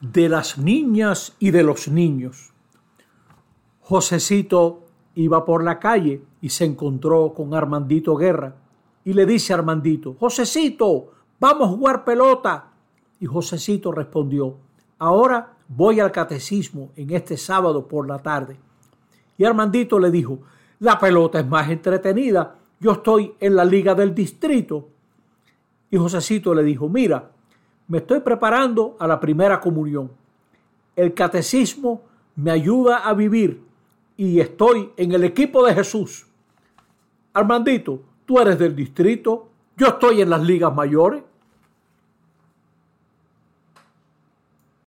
de las niñas y de los niños. Josecito iba por la calle y se encontró con Armandito Guerra y le dice a Armandito, Josecito, vamos a jugar pelota. Y Josecito respondió, ahora voy al catecismo en este sábado por la tarde. Y Armandito le dijo, la pelota es más entretenida, yo estoy en la liga del distrito. Y Josecito le dijo, mira, me estoy preparando a la primera comunión. El catecismo me ayuda a vivir y estoy en el equipo de Jesús. Armandito, tú eres del distrito, yo estoy en las ligas mayores.